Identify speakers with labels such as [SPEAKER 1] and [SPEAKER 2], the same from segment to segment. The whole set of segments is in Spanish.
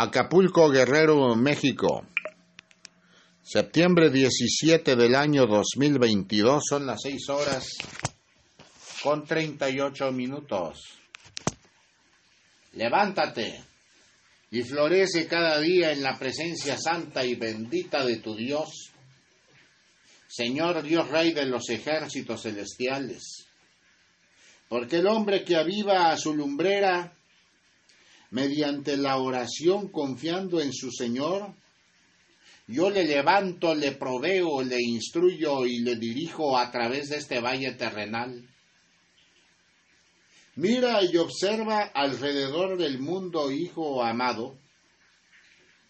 [SPEAKER 1] Acapulco, Guerrero, México. Septiembre 17 del año 2022 son las 6 horas con 38 minutos. Levántate y florece cada día en la presencia santa y bendita de tu Dios, Señor Dios Rey de los ejércitos celestiales. Porque el hombre que aviva a su lumbrera mediante la oración confiando en su Señor, yo le levanto, le proveo, le instruyo y le dirijo a través de este valle terrenal. Mira y observa alrededor del mundo, hijo amado,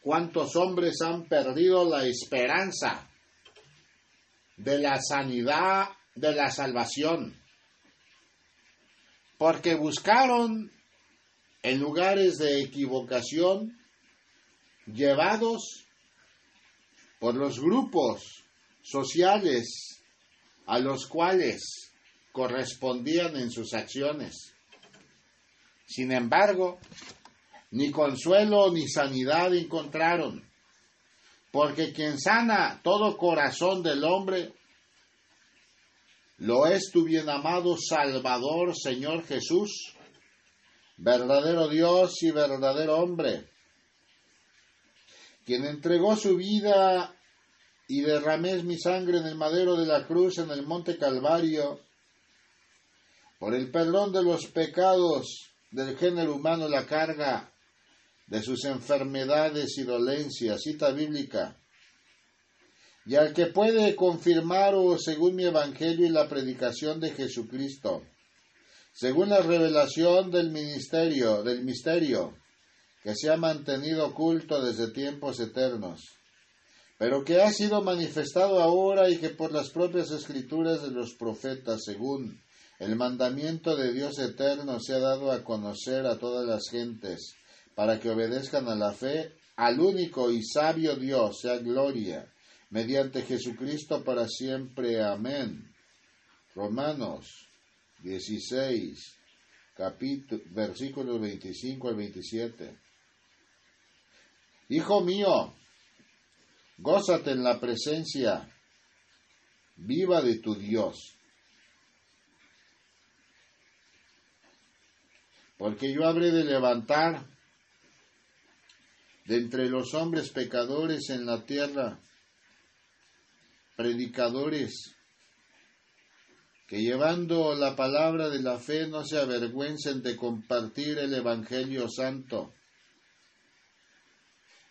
[SPEAKER 1] cuántos hombres han perdido la esperanza de la sanidad, de la salvación, porque buscaron en lugares de equivocación llevados por los grupos sociales a los cuales correspondían en sus acciones. Sin embargo, ni consuelo ni sanidad encontraron, porque quien sana todo corazón del hombre lo es tu bien amado Salvador, Señor Jesús, verdadero Dios y verdadero hombre, quien entregó su vida y derramé mi sangre en el madero de la cruz en el monte Calvario, por el perdón de los pecados del género humano, la carga de sus enfermedades y dolencias, cita bíblica, y al que puede confirmar o según mi evangelio y la predicación de Jesucristo, según la revelación del ministerio, del misterio, que se ha mantenido oculto desde tiempos eternos, pero que ha sido manifestado ahora y que por las propias escrituras de los profetas, según el mandamiento de Dios eterno, se ha dado a conocer a todas las gentes, para que obedezcan a la fe, al único y sabio Dios, sea gloria, mediante Jesucristo para siempre. Amén. Romanos 16, capítulo, versículos 25 al 27. Hijo mío, gózate en la presencia viva de tu Dios. Porque yo habré de levantar de entre los hombres pecadores en la tierra predicadores que llevando la palabra de la fe no se avergüencen de compartir el Evangelio Santo,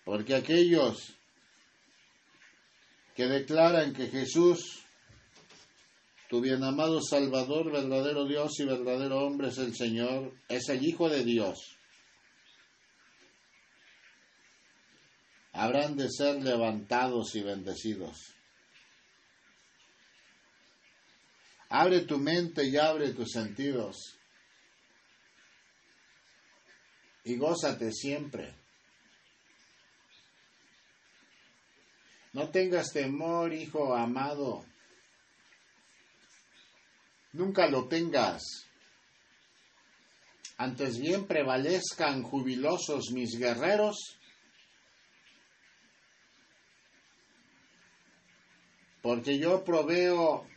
[SPEAKER 1] porque aquellos que declaran que Jesús, tu bien amado Salvador, verdadero Dios y verdadero hombre es el Señor, es el Hijo de Dios, habrán de ser levantados y bendecidos. Abre tu mente y abre tus sentidos. Y gózate siempre. No tengas temor, hijo amado. Nunca lo tengas. Antes bien prevalezcan jubilosos mis guerreros. Porque yo proveo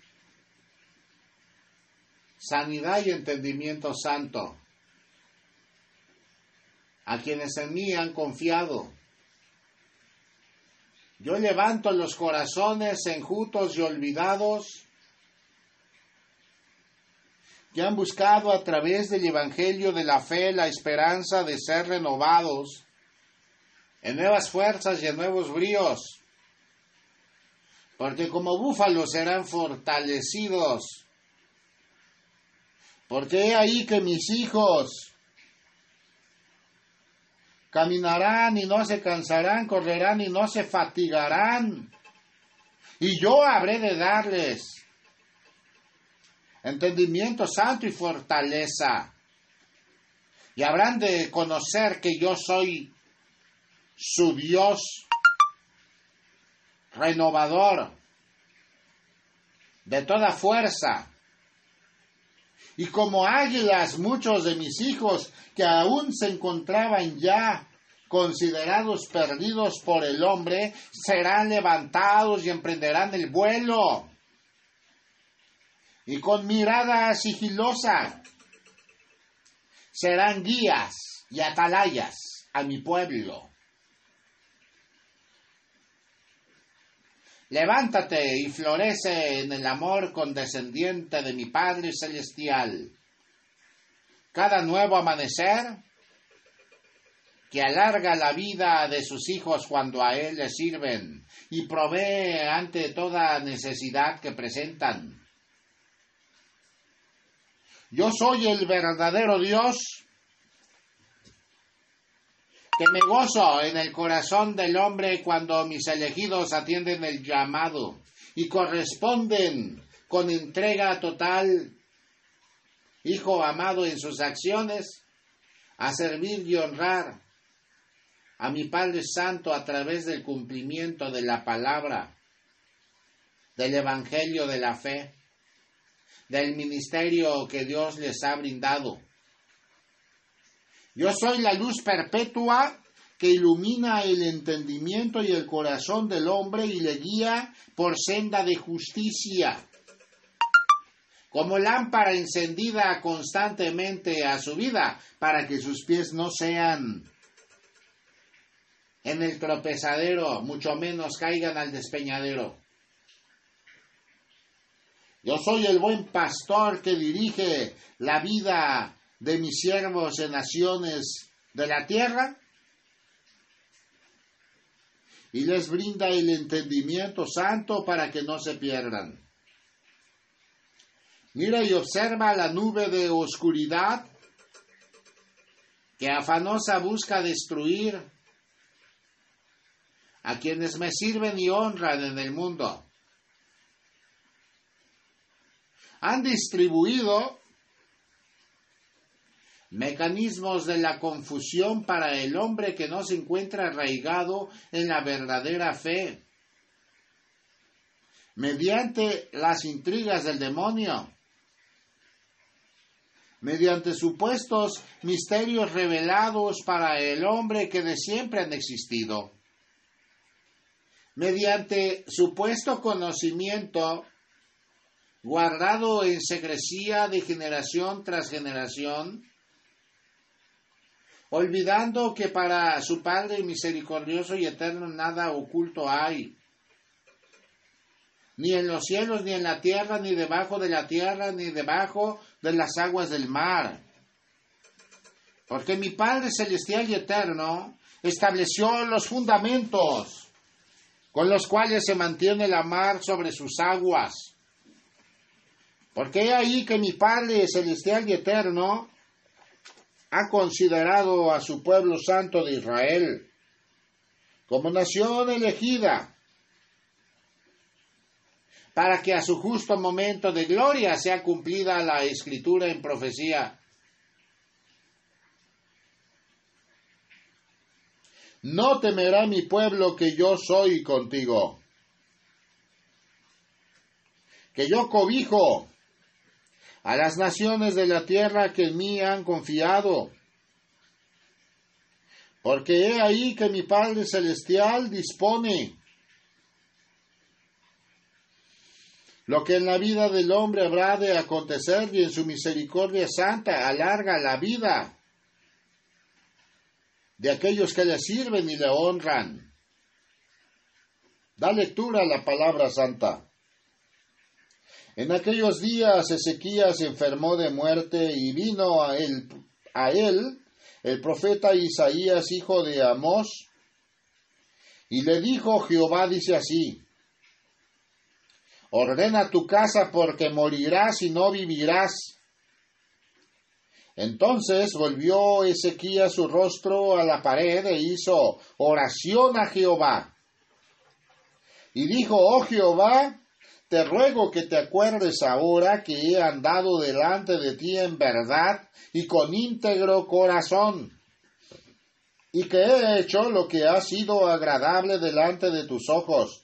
[SPEAKER 1] sanidad y entendimiento santo a quienes en mí han confiado. Yo levanto los corazones enjutos y olvidados que han buscado a través del Evangelio de la fe la esperanza de ser renovados en nuevas fuerzas y en nuevos bríos, porque como búfalos serán fortalecidos porque he ahí que mis hijos caminarán y no se cansarán, correrán y no se fatigarán. Y yo habré de darles entendimiento santo y fortaleza. Y habrán de conocer que yo soy su Dios renovador de toda fuerza y como águilas muchos de mis hijos que aún se encontraban ya considerados perdidos por el hombre, serán levantados y emprenderán el vuelo. Y con mirada sigilosa serán guías y atalayas a mi pueblo. Levántate y florece en el amor condescendiente de mi Padre Celestial. Cada nuevo amanecer que alarga la vida de sus hijos cuando a Él le sirven y provee ante toda necesidad que presentan. Yo soy el verdadero Dios que me gozo en el corazón del hombre cuando mis elegidos atienden el llamado y corresponden con entrega total, hijo amado en sus acciones, a servir y honrar a mi Padre Santo a través del cumplimiento de la palabra, del Evangelio de la fe, del ministerio que Dios les ha brindado yo soy la luz perpetua que ilumina el entendimiento y el corazón del hombre y le guía por senda de justicia. Como lámpara encendida constantemente a su vida, para que sus pies no sean en el tropezadero, mucho menos caigan al despeñadero. Yo soy el buen pastor que dirige la vida de mis siervos en naciones de la tierra y les brinda el entendimiento santo para que no se pierdan. Mira y observa la nube de oscuridad que afanosa busca destruir a quienes me sirven y honran en el mundo. Han distribuido mecanismos de la confusión para el hombre que no se encuentra arraigado en la verdadera fe, mediante las intrigas del demonio, mediante supuestos misterios revelados para el hombre que de siempre han existido, mediante supuesto conocimiento guardado en secrecía de generación tras generación, olvidando que para su Padre misericordioso y eterno nada oculto hay, ni en los cielos, ni en la tierra, ni debajo de la tierra, ni debajo de las aguas del mar. Porque mi Padre celestial y eterno estableció los fundamentos con los cuales se mantiene la mar sobre sus aguas. Porque he ahí que mi Padre celestial y eterno ha considerado a su pueblo santo de Israel como nación elegida para que a su justo momento de gloria sea cumplida la escritura en profecía. No temerá mi pueblo que yo soy contigo, que yo cobijo a las naciones de la tierra que en mí han confiado. Porque he ahí que mi Padre Celestial dispone lo que en la vida del hombre habrá de acontecer y en su misericordia santa alarga la vida de aquellos que le sirven y le honran. Da lectura a la palabra santa. En aquellos días Ezequías enfermó de muerte y vino a él, a él el profeta Isaías, hijo de Amós, y le dijo, Jehová dice así, ordena tu casa porque morirás y no vivirás. Entonces volvió Ezequías su rostro a la pared e hizo oración a Jehová. Y dijo, oh Jehová, te ruego que te acuerdes ahora que he andado delante de ti en verdad y con íntegro corazón, y que he hecho lo que ha sido agradable delante de tus ojos.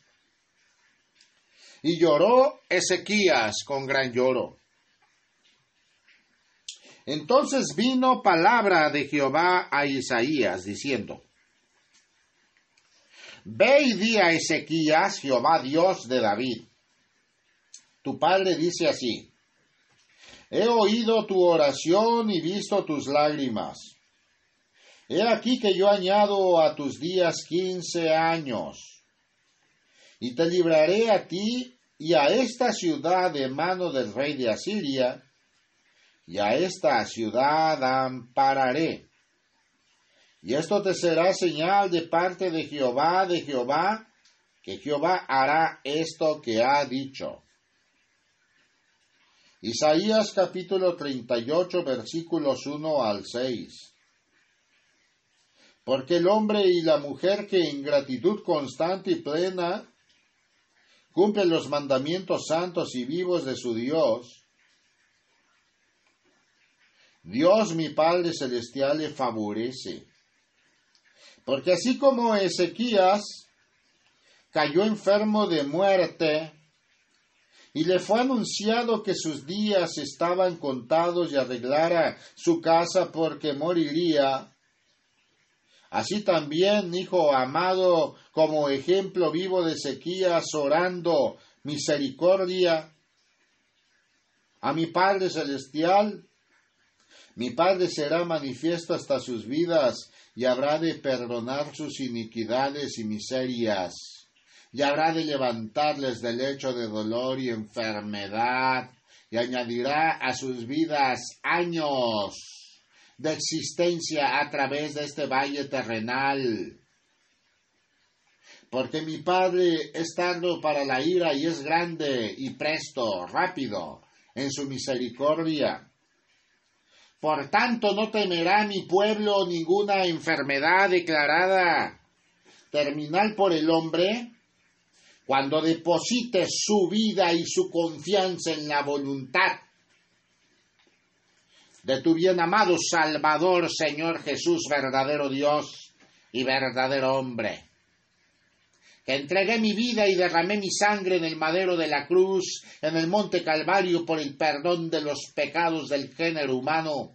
[SPEAKER 1] Y lloró Ezequías con gran lloro. Entonces vino palabra de Jehová a Isaías, diciendo, Ve y di a Ezequías, Jehová Dios de David. Tu padre dice así, he oído tu oración y visto tus lágrimas. He aquí que yo añado a tus días quince años, y te libraré a ti y a esta ciudad de mano del rey de Asiria, y a esta ciudad ampararé. Y esto te será señal de parte de Jehová, de Jehová, que Jehová hará esto que ha dicho. Isaías capítulo 38 versículos 1 al 6. Porque el hombre y la mujer que en gratitud constante y plena cumplen los mandamientos santos y vivos de su Dios, Dios mi Padre Celestial le favorece. Porque así como Ezequías cayó enfermo de muerte, y le fue anunciado que sus días estaban contados y arreglara su casa porque moriría, Así también, hijo amado, como ejemplo vivo de Ezequías orando misericordia a mi Padre Celestial, mi Padre será manifiesto hasta sus vidas y habrá de perdonar sus iniquidades y miserias, y habrá de levantarles del lecho de dolor y enfermedad, y añadirá a sus vidas años de existencia a través de este valle terrenal. Porque mi Padre es tardo para la ira y es grande y presto, rápido en su misericordia por tanto, no temerá mi pueblo ninguna enfermedad declarada terminal por el hombre cuando deposite su vida y su confianza en la voluntad de tu bien amado Salvador, Señor Jesús, verdadero Dios y verdadero hombre. Que entregué mi vida y derramé mi sangre en el madero de la cruz, en el monte Calvario, por el perdón de los pecados del género humano,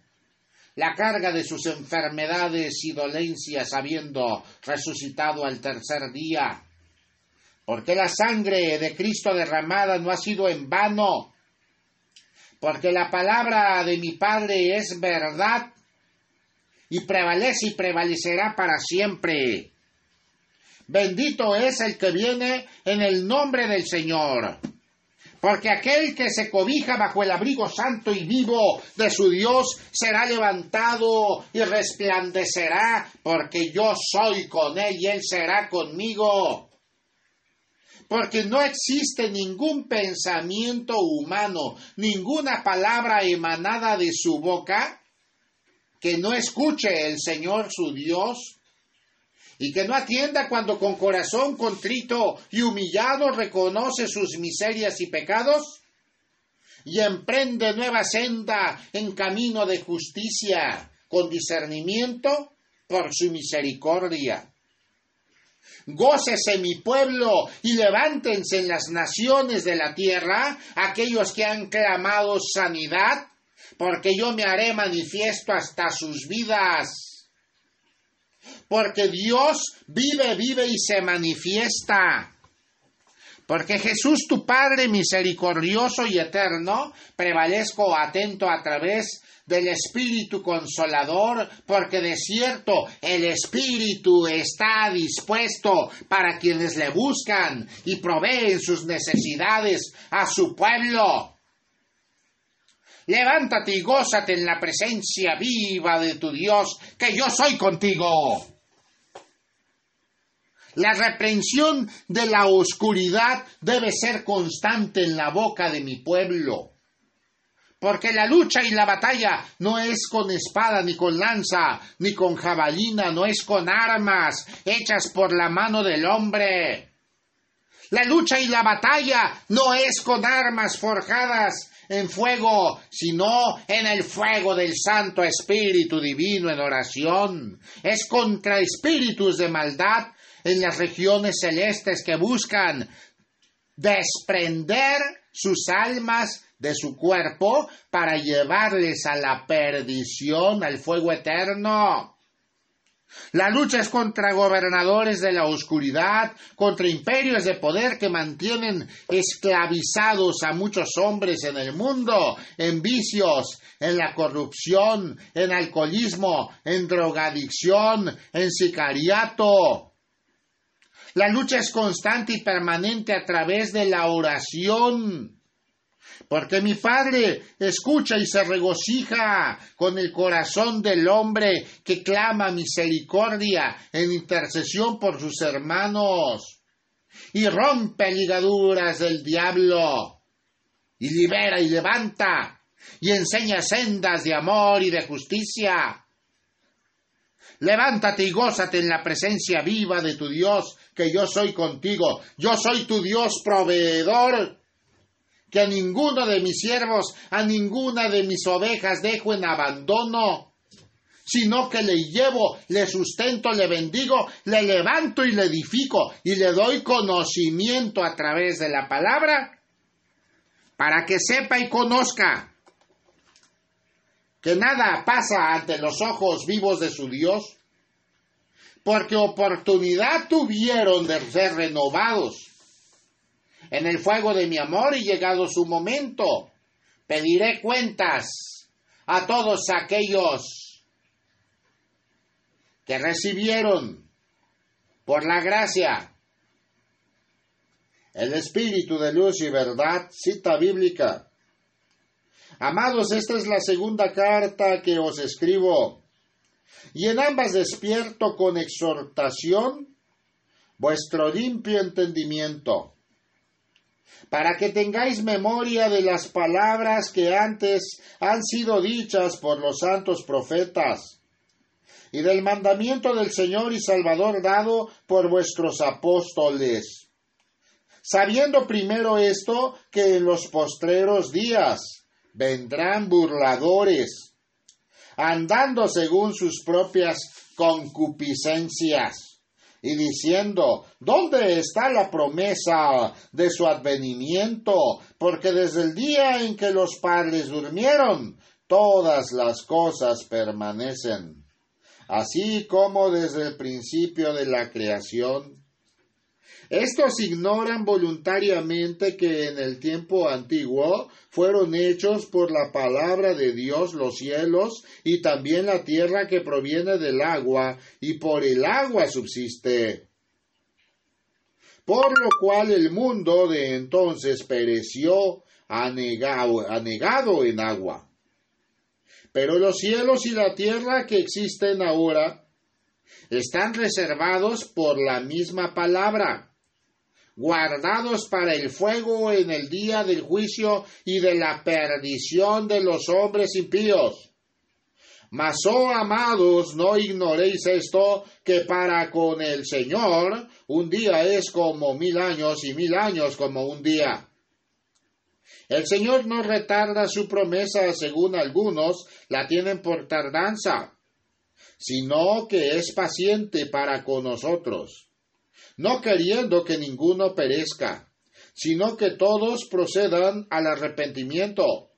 [SPEAKER 1] la carga de sus enfermedades y dolencias habiendo resucitado al tercer día. Porque la sangre de Cristo derramada no ha sido en vano, porque la palabra de mi Padre es verdad y prevalece y prevalecerá para siempre. Bendito es el que viene en el nombre del Señor porque aquel que se cobija bajo el abrigo santo y vivo de su Dios será levantado y resplandecerá, porque yo soy con él y él será conmigo. Porque no existe ningún pensamiento humano, ninguna palabra emanada de su boca que no escuche el Señor su Dios y que no atienda cuando con corazón contrito y humillado reconoce sus miserias y pecados y emprende nueva senda en camino de justicia con discernimiento por su misericordia. Gócese mi pueblo y levántense en las naciones de la tierra aquellos que han clamado sanidad, porque yo me haré manifiesto hasta sus vidas porque Dios vive, vive y se manifiesta. Porque Jesús, tu Padre misericordioso y eterno, prevalezco atento a través del Espíritu Consolador, porque de cierto el Espíritu está dispuesto para quienes le buscan y proveen sus necesidades a su pueblo. Levántate y gózate en la presencia viva de tu Dios, que yo soy contigo. La reprensión de la oscuridad debe ser constante en la boca de mi pueblo. Porque la lucha y la batalla no es con espada ni con lanza, ni con jabalina, no es con armas hechas por la mano del hombre. La lucha y la batalla no es con armas forjadas en fuego, sino en el fuego del Santo Espíritu Divino en oración. Es contra espíritus de maldad en las regiones celestes que buscan desprender sus almas de su cuerpo para llevarles a la perdición, al fuego eterno. La lucha es contra gobernadores de la oscuridad, contra imperios de poder que mantienen esclavizados a muchos hombres en el mundo, en vicios, en la corrupción, en alcoholismo, en drogadicción, en sicariato. La lucha es constante y permanente a través de la oración porque mi Padre escucha y se regocija con el corazón del hombre que clama misericordia en intercesión por sus hermanos, y rompe ligaduras del diablo, y libera y levanta, y enseña sendas de amor y de justicia. Levántate y gózate en la presencia viva de tu Dios, que yo soy contigo. Yo soy tu Dios proveedor que a ninguno de mis siervos, a ninguna de mis ovejas dejo en abandono, sino que le llevo, le sustento, le bendigo, le levanto y le edifico y le doy conocimiento a través de la palabra para que sepa y conozca que nada pasa ante los ojos vivos de su Dios, porque oportunidad tuvieron de ser renovados en el fuego de mi amor y llegado su momento, pediré cuentas a todos aquellos que recibieron por la gracia el espíritu de luz y verdad, cita bíblica. Amados, esta es la segunda carta que os escribo, y en ambas despierto con exhortación vuestro limpio entendimiento para que tengáis memoria de las palabras que antes han sido dichas por los santos profetas, y del mandamiento del Señor y Salvador dado por vuestros apóstoles. Sabiendo primero esto, que en los postreros días vendrán burladores, andando según sus propias concupiscencias y diciendo, ¿dónde está la promesa de su advenimiento? Porque desde el día en que los padres durmieron, todas las cosas permanecen, así como desde el principio de la creación estos ignoran voluntariamente que en el tiempo antiguo fueron hechos por la palabra de Dios los cielos y también la tierra que proviene del agua, y por el agua subsiste. Por lo cual el mundo de entonces pereció anegado, en agua. Pero los cielos y la tierra que existen ahora están reservados por la misma palabra guardados para el fuego en el día del juicio y de la perdición de los hombres impíos. Mas, oh amados, no ignoréis esto, que para con el Señor un día es como mil años y mil años como un día. El Señor no retarda su promesa, según algunos la tienen por tardanza, sino que es paciente para con nosotros no queriendo que ninguno perezca, sino que todos procedan al arrepentimiento.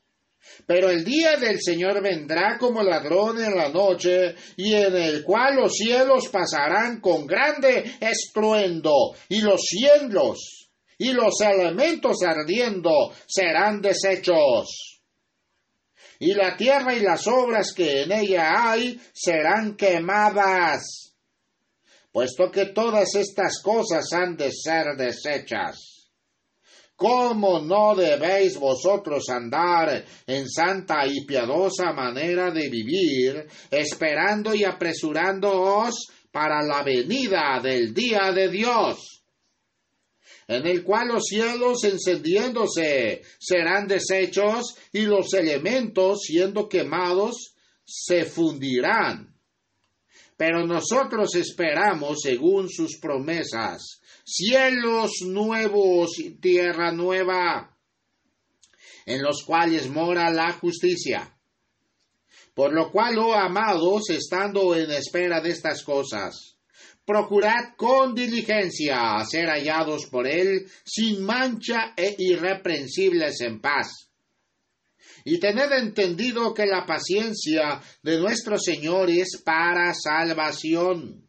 [SPEAKER 1] Pero el día del Señor vendrá como ladrón en la noche, y en el cual los cielos pasarán con grande estruendo, y los cielos y los elementos ardiendo serán deshechos. Y la tierra y las obras que en ella hay serán quemadas puesto que todas estas cosas han de ser desechas. ¿Cómo no debéis vosotros andar en santa y piadosa manera de vivir, esperando y apresurándoos para la venida del día de Dios? en el cual los cielos encendiéndose serán deshechos y los elementos siendo quemados se fundirán pero nosotros esperamos, según sus promesas, cielos nuevos y tierra nueva, en los cuales mora la justicia. Por lo cual, oh amados, estando en espera de estas cosas, procurad con diligencia ser hallados por Él sin mancha e irreprensibles en paz Y tened entendido que la paciencia de nuestro Señor es para salvación,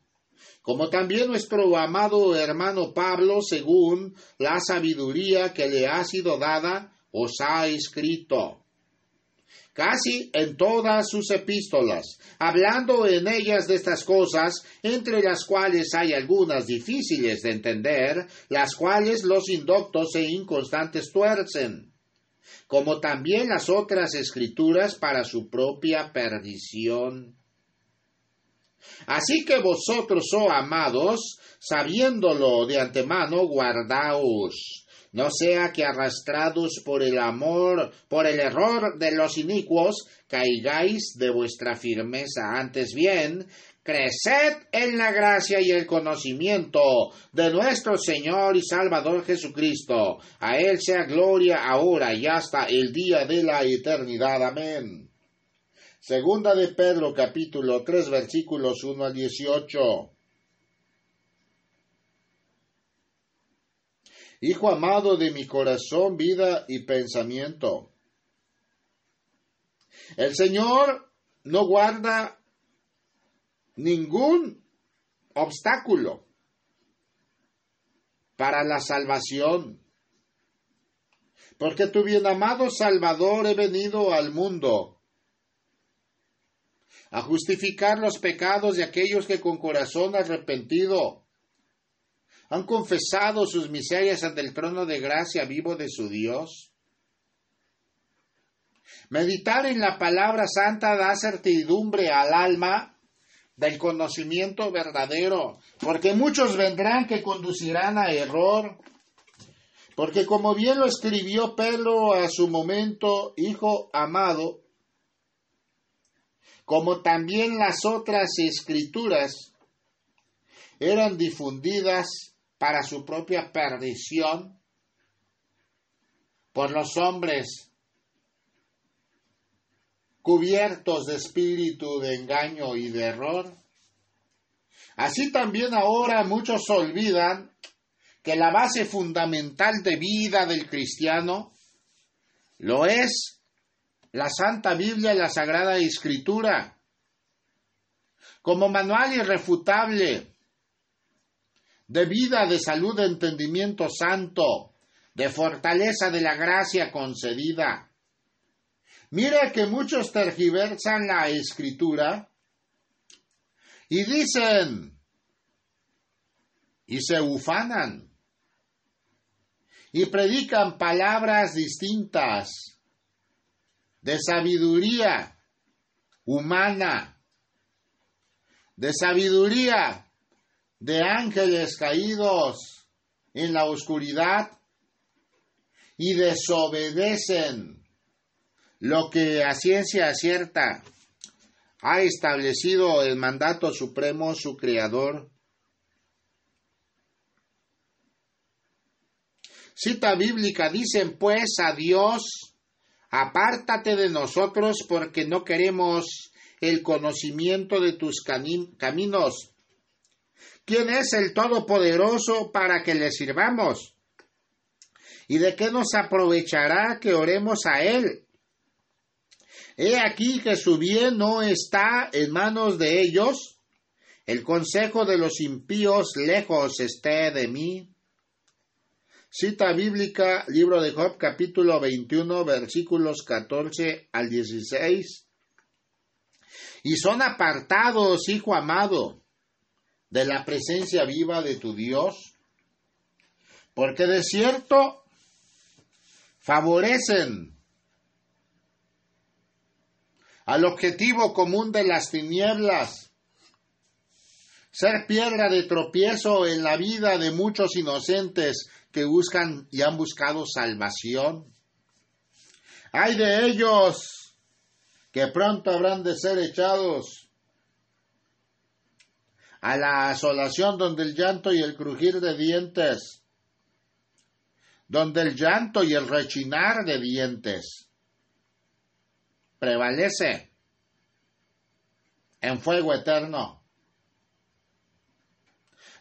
[SPEAKER 1] como también nuestro amado hermano Pablo, según la sabiduría que le ha sido dada, os ha escrito. Casi en todas sus epístolas, hablando en ellas de estas cosas, entre las cuales hay algunas difíciles de entender, las cuales los indoctos e inconstantes tuercen, como también las otras escrituras para su propia perdición. Así que vosotros, oh amados, sabiéndolo de antemano, guardaos no sea que arrastrados por el amor, por el error de los inicuos, caigáis de vuestra firmeza. Antes bien, creced en la gracia y el conocimiento de nuestro Señor y Salvador Jesucristo. A Él sea gloria ahora y hasta el día de la eternidad. Amén. Segunda de Pedro capítulo 3 versículos 1 al 18. Hijo amado de mi corazón, vida y pensamiento. El Señor no guarda ningún obstáculo para la salvación. Porque tu bien amado Salvador he venido al mundo a justificar los pecados de aquellos que con corazón arrepentido han confesado sus miserias ante el trono de gracia vivo de su Dios. Meditar en la palabra santa da certidumbre al alma del conocimiento verdadero, porque muchos vendrán que conducirán a error. Porque como bien lo escribió Pedro a su momento, hijo amado, como también las otras escrituras eran difundidas para su propia perdición por los hombres cubiertos de espíritu de engaño y de error. Así también ahora muchos olvidan que la base fundamental de vida del cristiano lo es la Santa Biblia y la Sagrada Escritura, como manual irrefutable de vida, de salud, de entendimiento santo, de fortaleza de la gracia concedida. Mira que muchos tergiversan la escritura y dicen y se ufanan y predican palabras distintas de sabiduría humana, de sabiduría de ángeles caídos en la oscuridad y desobedecen lo que a ciencia cierta ha establecido el mandato supremo su creador. Cita bíblica, dicen pues a Dios, apártate de nosotros porque no queremos el conocimiento de tus caminos ¿Quién es el Todopoderoso para que le sirvamos? ¿Y de qué nos aprovechará que oremos a Él? He aquí que su bien no está en manos de ellos, el consejo de los impíos lejos esté de mí. Cita bíblica, libro de Job, capítulo 21, versículos 14 al 16. Y son apartados, hijo amado, de la presencia viva de tu Dios, porque de cierto favorecen al objetivo común de las tinieblas, ser piedra de tropiezo en la vida de muchos inocentes que buscan y han buscado salvación. Hay de ellos que pronto habrán de ser echados a la asolación donde el llanto y el crujir de dientes, donde el llanto y el rechinar de dientes prevalece en fuego eterno.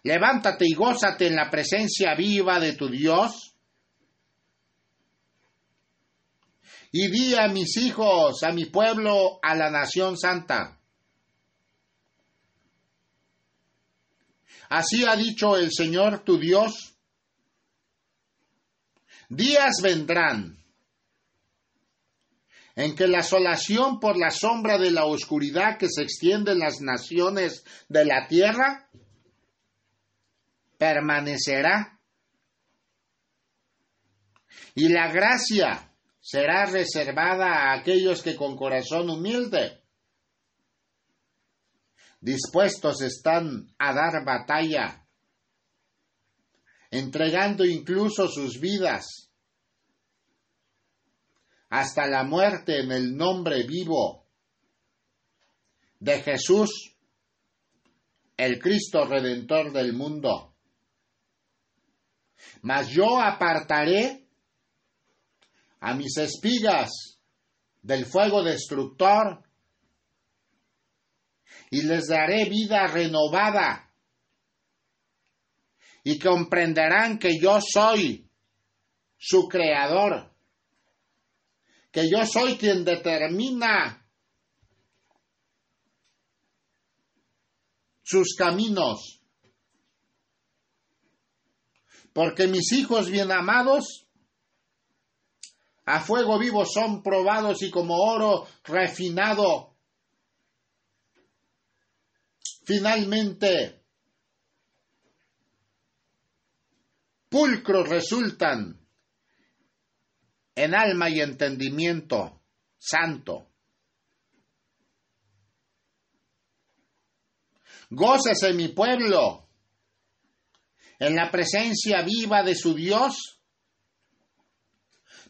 [SPEAKER 1] Levántate y gózate en la presencia viva de tu Dios y di a mis hijos, a mi pueblo, a la nación santa. Así ha dicho el Señor tu Dios. Días vendrán en que la asolación por la sombra de la oscuridad que se extiende en las naciones de la tierra permanecerá. Y la gracia será reservada a aquellos que con corazón humilde dispuestos están a dar batalla, entregando incluso sus vidas hasta la muerte en el nombre vivo de Jesús, el Cristo Redentor del mundo. Mas yo apartaré a mis espigas del fuego destructor y les daré vida renovada y comprenderán que yo soy su creador, que yo soy quien determina sus caminos. Porque mis hijos bien amados a fuego vivo son probados y como oro refinado Finalmente, pulcros resultan en alma y entendimiento santo. Gócese mi pueblo en la presencia viva de su Dios,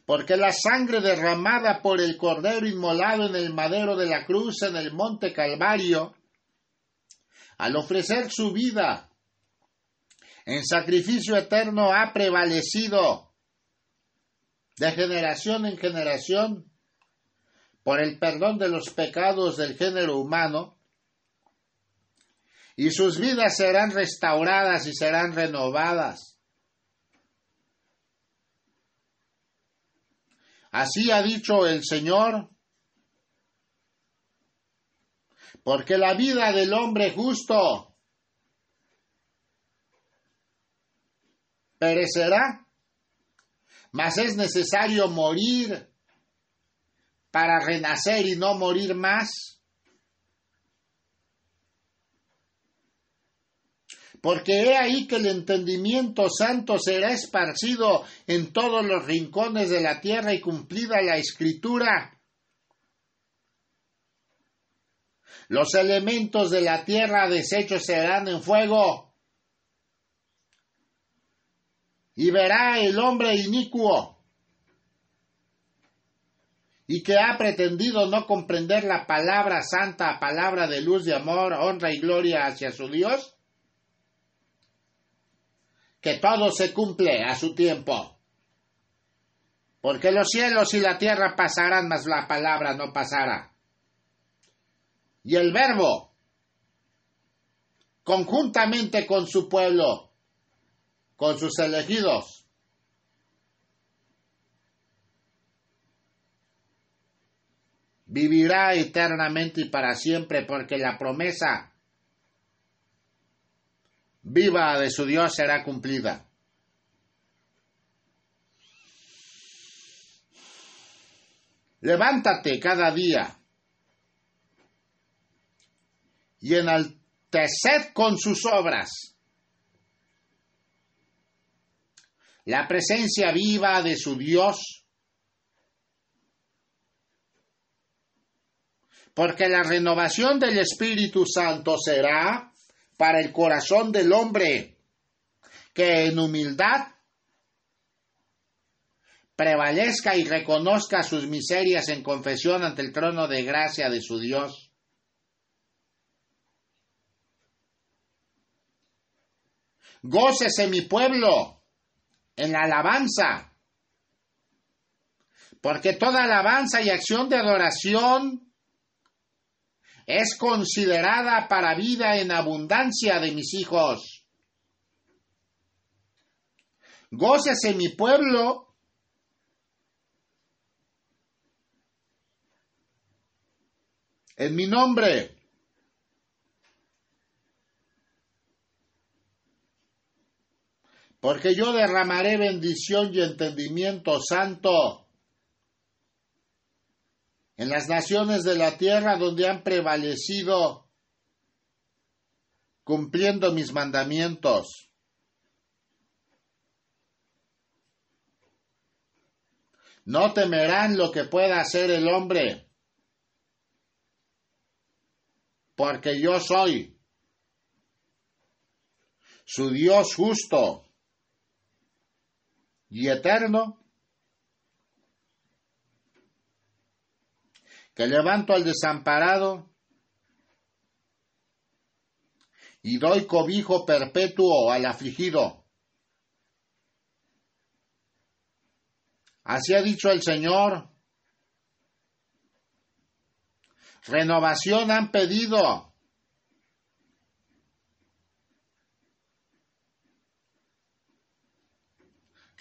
[SPEAKER 1] porque la sangre derramada por el Cordero inmolado en el madero de la cruz en el monte Calvario al ofrecer su vida en sacrificio eterno, ha prevalecido de generación en generación por el perdón de los pecados del género humano, y sus vidas serán restauradas y serán renovadas. Así ha dicho el Señor porque la vida del hombre justo perecerá, mas es necesario morir para renacer y no morir más. Porque he ahí que el entendimiento santo será esparcido en todos los rincones de la tierra y cumplida la escritura Los elementos de la tierra deshechos serán en fuego. Y verá el hombre inicuo y que ha pretendido no comprender la palabra santa, palabra de luz, de amor, honra y gloria hacia su Dios, que todo se cumple a su tiempo. Porque los cielos y la tierra pasarán, mas la palabra no pasará y el verbo, conjuntamente con su pueblo, con sus elegidos, vivirá eternamente y para siempre, porque la promesa viva de su Dios será cumplida. Levántate cada día y enalteced con sus obras. La presencia viva de su Dios. Porque la renovación del Espíritu Santo será para el corazón del hombre que en humildad prevalezca y reconozca sus miserias en confesión ante el trono de gracia de su Dios Gócese mi pueblo en la alabanza. Porque toda alabanza y acción de adoración es considerada para vida en abundancia de mis hijos. Gócese mi pueblo en mi nombre. Porque yo derramaré bendición y entendimiento santo en las naciones de la tierra donde han prevalecido cumpliendo mis mandamientos. No temerán lo que pueda hacer el hombre, porque yo soy su Dios justo y eterno, que levanto al desamparado y doy cobijo perpetuo al afligido. Así ha dicho el Señor. Renovación han pedido.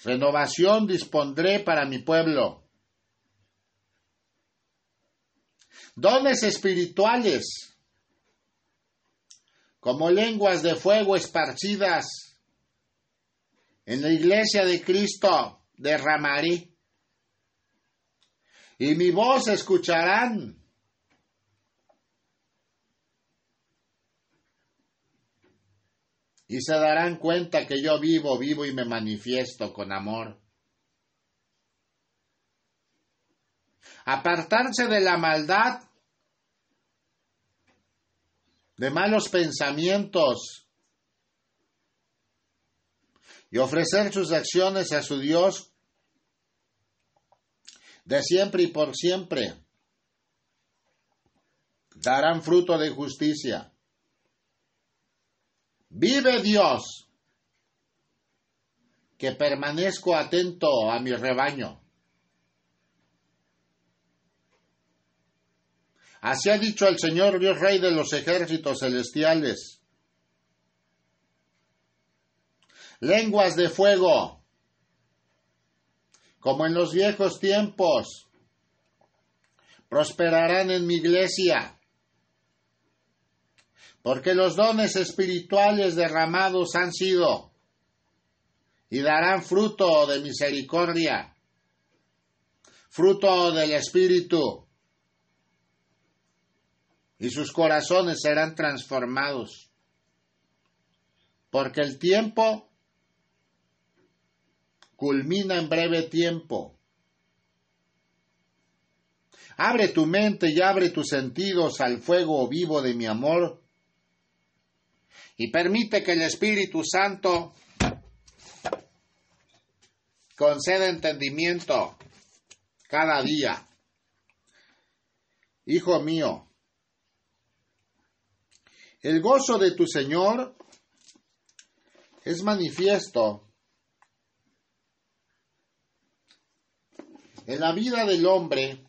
[SPEAKER 1] Renovación dispondré para mi pueblo. Dones espirituales, como lenguas de fuego esparcidas en la iglesia de Cristo, derramaré y mi voz escucharán. Y se darán cuenta que yo vivo, vivo y me manifiesto con amor. Apartarse de la maldad, de malos pensamientos y ofrecer sus acciones a su Dios de siempre y por siempre. Darán fruto de justicia. Vive Dios, que permanezco atento a mi rebaño. Así ha dicho el Señor Dios Rey de los ejércitos celestiales. Lenguas de fuego como en los viejos tiempos. Prosperarán en mi iglesia, porque los dones espirituales derramados han sido y darán fruto de misericordia, fruto del Espíritu, y sus corazones serán transformados, porque el tiempo culmina en breve tiempo. Abre tu mente y abre tus sentidos al fuego vivo de mi amor y permite que el Espíritu Santo conceda entendimiento cada día. Hijo mío, el gozo de tu Señor es manifiesto En la vida del hombre,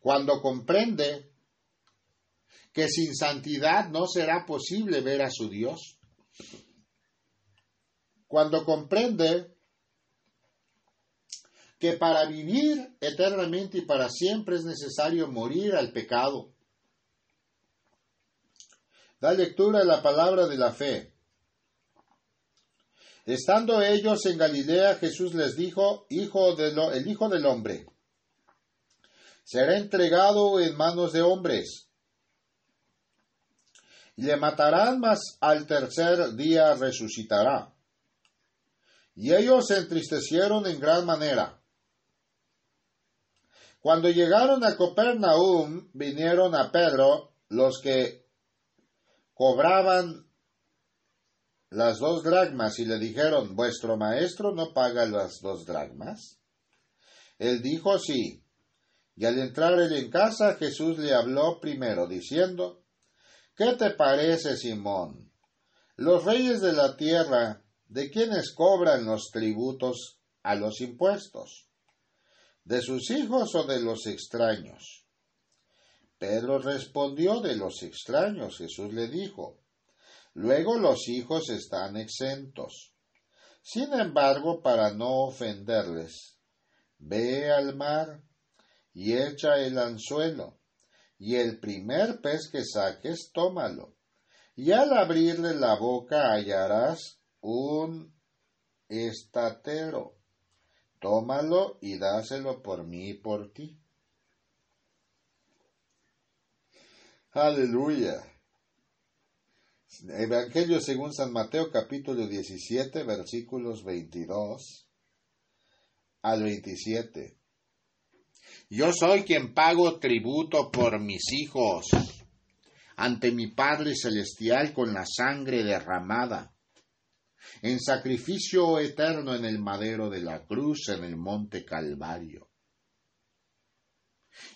[SPEAKER 1] cuando comprende que sin santidad no será posible ver a su Dios, cuando comprende que para vivir eternamente y para siempre es necesario morir al pecado. Da lectura a la palabra de la fe. Estando ellos en Galilea, Jesús les dijo, hijo de el Hijo del Hombre será entregado en manos de hombres. Le matarán, mas al tercer día resucitará. Y ellos se entristecieron en gran manera. Cuando llegaron a Copernaum, vinieron a Pedro los que cobraban las dos dragmas y le dijeron, ¿vuestro maestro no paga las dos dragmas? Él dijo sí. Y al entrar él en casa, Jesús le habló primero, diciendo, ¿Qué te parece, Simón? Los reyes de la tierra, ¿de quiénes cobran los tributos a los impuestos? ¿De sus hijos o de los extraños? Pedro respondió de los extraños. Jesús le dijo, Luego los hijos están exentos. Sin embargo, para no ofenderles, ve al mar y echa el anzuelo y el primer pez que saques, tómalo. Y al abrirle la boca hallarás un estatero. Tómalo y dáselo por mí y por ti. Aleluya. Evangelio según San Mateo capítulo 17 versículos 22 al 27. Yo soy quien pago tributo por mis hijos ante mi Padre Celestial con la sangre derramada, en sacrificio eterno en el madero de la cruz en el monte Calvario.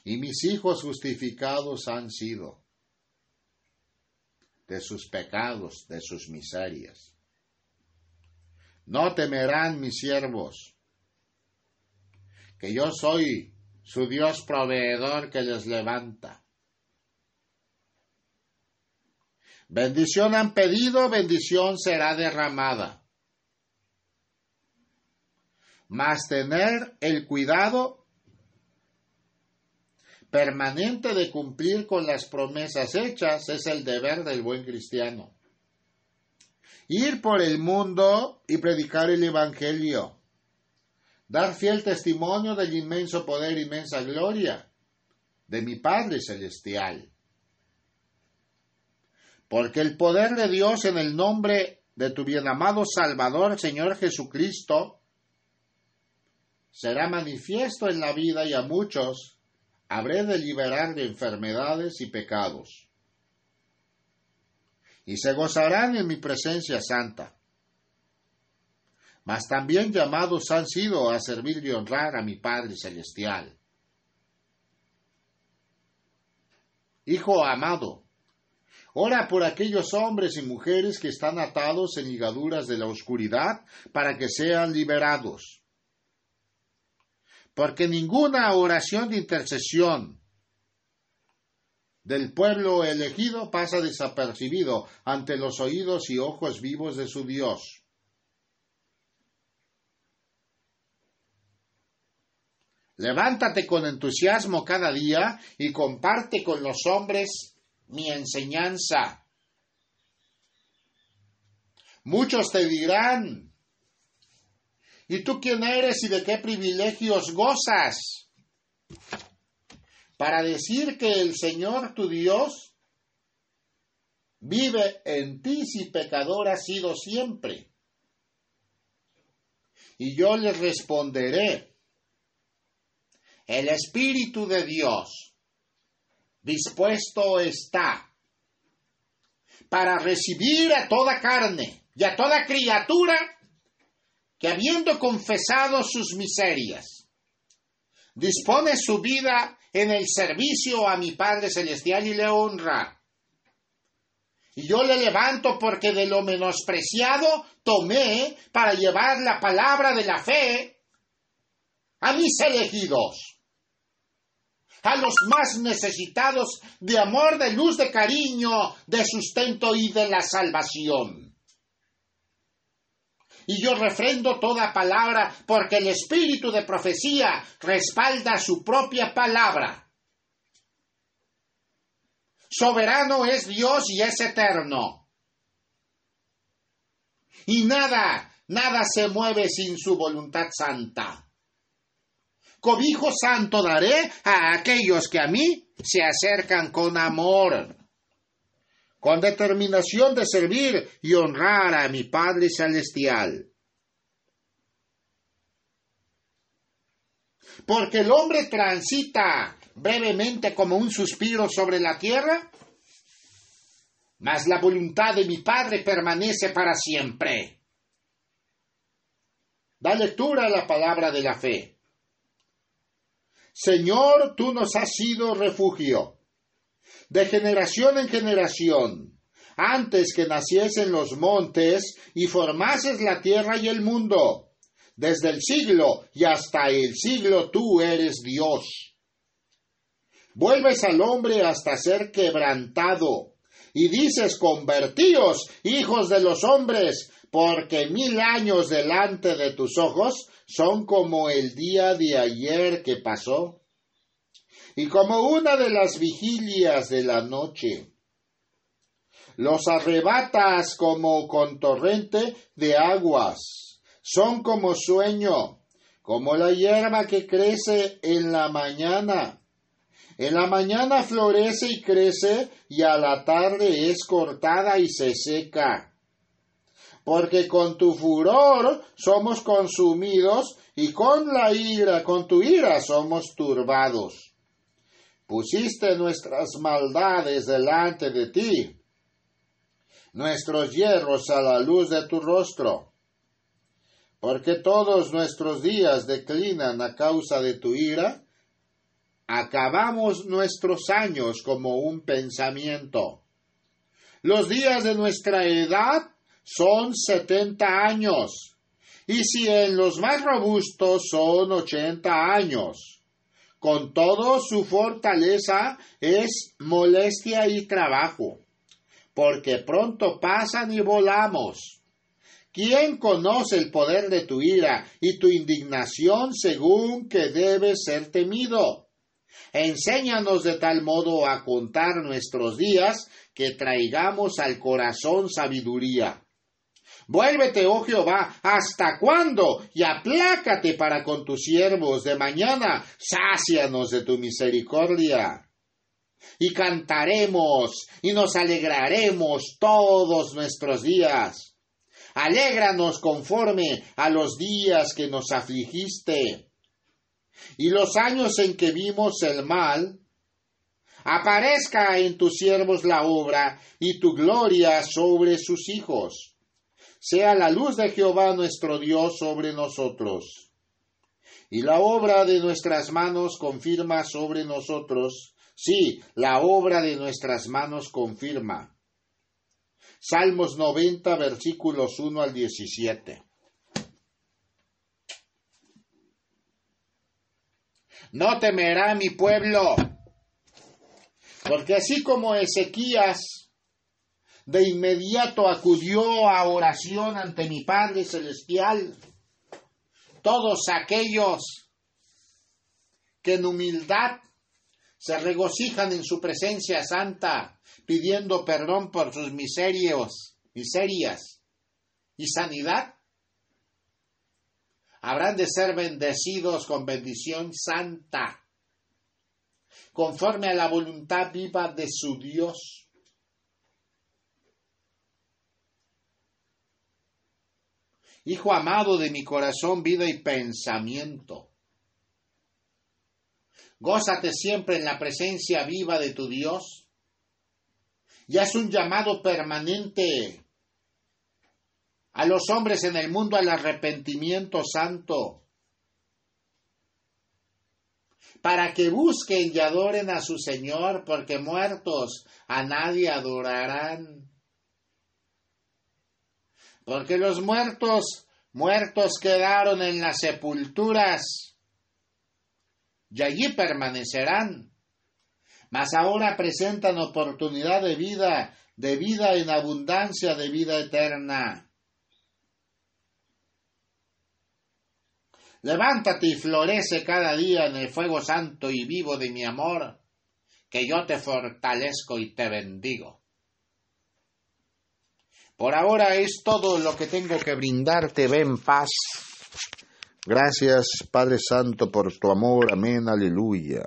[SPEAKER 1] Y mis hijos justificados han sido de sus pecados, de sus miserias. No temerán mis siervos, que yo soy su Dios proveedor que les levanta. Bendición han pedido, bendición será derramada. Mas tener el cuidado permanente de cumplir con las promesas hechas es el deber del buen cristiano. Ir por el mundo y predicar el Evangelio dar fiel testimonio del inmenso poder, inmensa gloria de mi Padre Celestial. Porque el poder de Dios en el nombre de tu bien amado Salvador, Señor Jesucristo, será manifiesto en la vida y a muchos habré de liberar de enfermedades y pecados. Y se gozarán en mi presencia santa mas también llamados han sido a servir y honrar a mi Padre Celestial. Hijo amado, ora por aquellos hombres y mujeres que están atados en ligaduras de la oscuridad para que sean liberados. Porque ninguna oración de intercesión del pueblo elegido pasa desapercibido ante los oídos y ojos vivos de su Dios. Levántate con entusiasmo cada día y comparte con los hombres mi enseñanza. Muchos te dirán, ¿y tú quién eres y de qué privilegios gozas? Para decir que el Señor tu Dios vive en ti si pecador has sido siempre. Y yo les responderé, el Espíritu de Dios dispuesto está para recibir a toda carne y a toda criatura que habiendo confesado sus miserias, dispone su vida en el servicio a mi Padre Celestial y le honra. Y yo le levanto porque de lo menospreciado tomé para llevar la palabra de la fe a mis elegidos, a los más necesitados de amor, de luz, de cariño, de sustento y de la salvación. Y yo refrendo toda palabra porque el espíritu de profecía respalda su propia palabra. Soberano es Dios y es eterno. Y nada, nada se mueve sin su voluntad santa cobijo santo daré a aquellos que a mí se acercan con amor, con determinación de servir y honrar a mi Padre Celestial. Porque el hombre transita brevemente como un suspiro sobre la tierra, mas la voluntad de mi Padre permanece para siempre. Da lectura a la palabra de la fe. Señor, tú nos has sido refugio. De generación en generación, antes que naciesen los montes y formases la tierra y el mundo, desde el siglo y hasta el siglo tú eres Dios. Vuelves al hombre hasta ser quebrantado, y dices, convertíos, hijos de los hombres, porque mil años delante de tus ojos son como el día de ayer que pasó. y como una de las vigilias de la noche. Los arrebatas como con torrente de aguas, son como sueño, como la hierba que crece en la mañana. En la mañana florece y crece, y a la tarde es cortada y se seca. Porque con tu furor somos consumidos, y con la ira, con tu ira somos turbados. Pusiste nuestras maldades delante de ti, nuestros hierros a la luz de tu rostro porque todos nuestros días declinan a causa de tu ira, acabamos nuestros años como un pensamiento. Los días de nuestra edad son setenta años, y si en los más robustos son ochenta años. Con todo su fortaleza es molestia y trabajo, porque pronto pasan y volamos ¿Quién conoce el poder de tu ira y tu indignación según que debe ser temido? Enséñanos de tal modo a contar nuestros días que traigamos al corazón sabiduría. Vuélvete, oh Jehová, ¿hasta cuándo? Y aplácate para con tus siervos de mañana, sácianos de tu misericordia. Y cantaremos y nos alegraremos todos nuestros días alégranos conforme a los días que nos afligiste. Y los años en que vimos el mal, aparezca en tus siervos la obra y tu gloria sobre sus hijos. Sea la luz de Jehová nuestro Dios sobre nosotros. Y la obra de nuestras manos confirma sobre nosotros. Sí, la obra de nuestras manos confirma. Salmos 90, versículos 1 al 17. No temerá mi pueblo, porque así como Ezequías de inmediato acudió a oración ante mi Padre Celestial, todos aquellos que en humildad se regocijan en su presencia santa, pidiendo perdón por sus miserios, miserias y sanidad, habrán de ser bendecidos con bendición santa, conforme a la voluntad viva de su Dios. Hijo amado de mi corazón, vida y pensamiento, gózate siempre en la presencia viva de tu Dios. Ya es un llamado permanente a los hombres en el mundo al arrepentimiento santo, para que busquen y adoren a su Señor, porque muertos a nadie adorarán. Porque los muertos, muertos quedaron en las sepulturas, y allí permanecerán mas ahora presentan oportunidad de vida, de vida en abundancia, de vida eterna. Levántate y florece cada día en el fuego santo y vivo de mi amor, que yo te fortalezco y te bendigo. Por ahora es todo lo que tengo que brindarte. Ven paz. Gracias, Padre Santo, por tu amor. Amén. Aleluya.